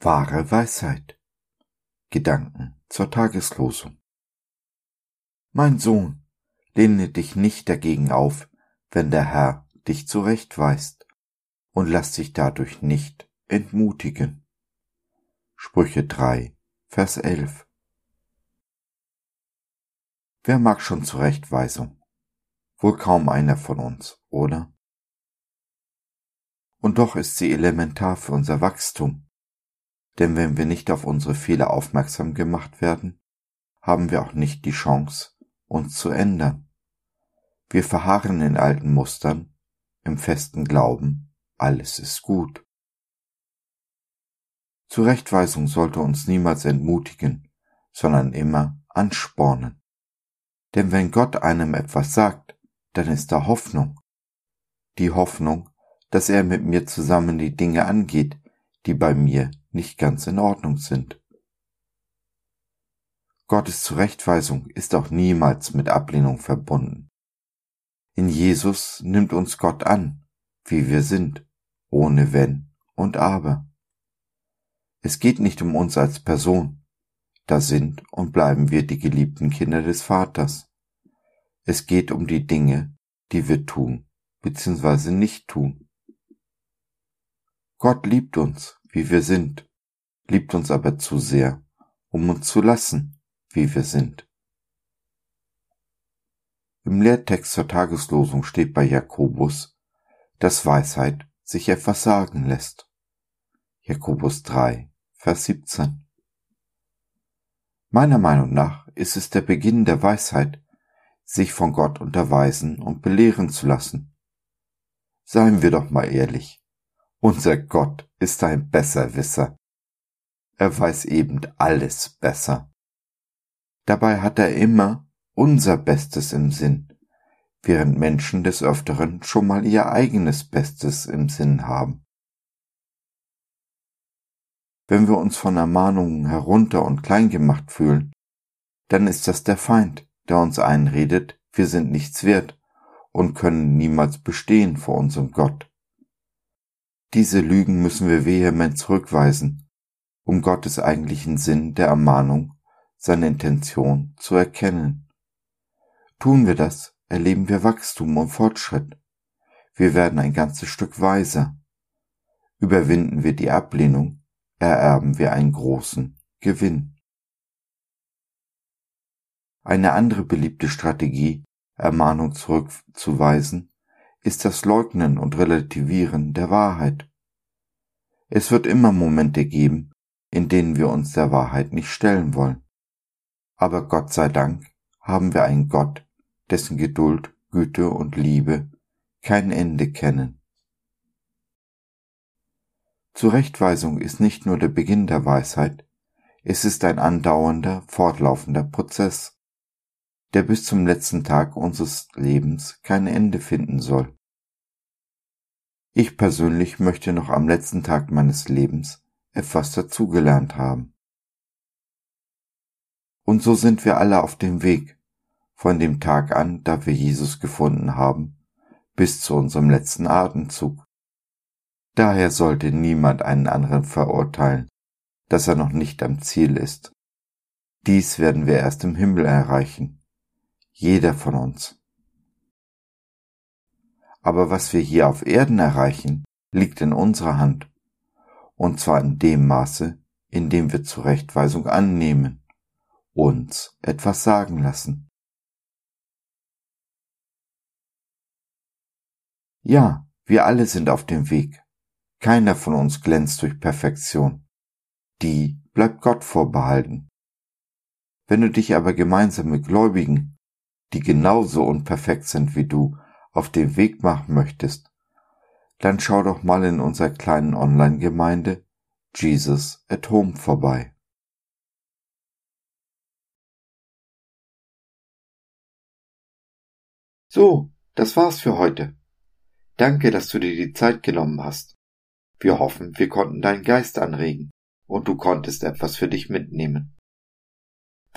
Wahre Weisheit. Gedanken zur Tageslosung. Mein Sohn, lehne dich nicht dagegen auf, wenn der Herr dich zurechtweist, und lass dich dadurch nicht entmutigen. Sprüche 3, Vers 11. Wer mag schon Zurechtweisung? Wohl kaum einer von uns, oder? Und doch ist sie elementar für unser Wachstum denn wenn wir nicht auf unsere Fehler aufmerksam gemacht werden, haben wir auch nicht die Chance, uns zu ändern. Wir verharren in alten Mustern, im festen Glauben, alles ist gut. Zurechtweisung sollte uns niemals entmutigen, sondern immer anspornen. Denn wenn Gott einem etwas sagt, dann ist da Hoffnung. Die Hoffnung, dass er mit mir zusammen die Dinge angeht, die bei mir nicht ganz in Ordnung sind. Gottes Zurechtweisung ist auch niemals mit Ablehnung verbunden. In Jesus nimmt uns Gott an, wie wir sind, ohne Wenn und Aber. Es geht nicht um uns als Person, da sind und bleiben wir die geliebten Kinder des Vaters. Es geht um die Dinge, die wir tun bzw. nicht tun. Gott liebt uns, wie wir sind, liebt uns aber zu sehr, um uns zu lassen, wie wir sind. Im Lehrtext zur Tageslosung steht bei Jakobus, dass Weisheit sich etwas sagen lässt. Jakobus 3, Vers 17. Meiner Meinung nach ist es der Beginn der Weisheit, sich von Gott unterweisen und belehren zu lassen. Seien wir doch mal ehrlich. Unser Gott ist ein Besserwisser. Er weiß eben alles besser. Dabei hat er immer unser Bestes im Sinn, während Menschen des Öfteren schon mal ihr eigenes Bestes im Sinn haben. Wenn wir uns von Ermahnungen herunter und klein gemacht fühlen, dann ist das der Feind, der uns einredet, wir sind nichts wert und können niemals bestehen vor unserem Gott. Diese Lügen müssen wir vehement zurückweisen, um Gottes eigentlichen Sinn der Ermahnung, seine Intention zu erkennen. Tun wir das, erleben wir Wachstum und Fortschritt. Wir werden ein ganzes Stück weiser. Überwinden wir die Ablehnung, ererben wir einen großen Gewinn. Eine andere beliebte Strategie, Ermahnung zurückzuweisen, ist das Leugnen und Relativieren der Wahrheit. Es wird immer Momente geben, in denen wir uns der Wahrheit nicht stellen wollen. Aber Gott sei Dank haben wir einen Gott, dessen Geduld, Güte und Liebe kein Ende kennen. Zurechtweisung ist nicht nur der Beginn der Weisheit, es ist ein andauernder, fortlaufender Prozess, der bis zum letzten Tag unseres Lebens kein Ende finden soll. Ich persönlich möchte noch am letzten Tag meines Lebens etwas dazugelernt haben. Und so sind wir alle auf dem Weg, von dem Tag an, da wir Jesus gefunden haben, bis zu unserem letzten Atemzug. Daher sollte niemand einen anderen verurteilen, dass er noch nicht am Ziel ist. Dies werden wir erst im Himmel erreichen. Jeder von uns. Aber was wir hier auf Erden erreichen, liegt in unserer Hand. Und zwar in dem Maße, in dem wir Zurechtweisung annehmen, uns etwas sagen lassen. Ja, wir alle sind auf dem Weg. Keiner von uns glänzt durch Perfektion. Die bleibt Gott vorbehalten. Wenn du dich aber gemeinsam mit Gläubigen, die genauso unperfekt sind wie du, auf den Weg machen möchtest, dann schau doch mal in unserer kleinen Online-Gemeinde Jesus at Home vorbei. So, das war's für heute. Danke, dass du dir die Zeit genommen hast. Wir hoffen, wir konnten deinen Geist anregen und du konntest etwas für dich mitnehmen.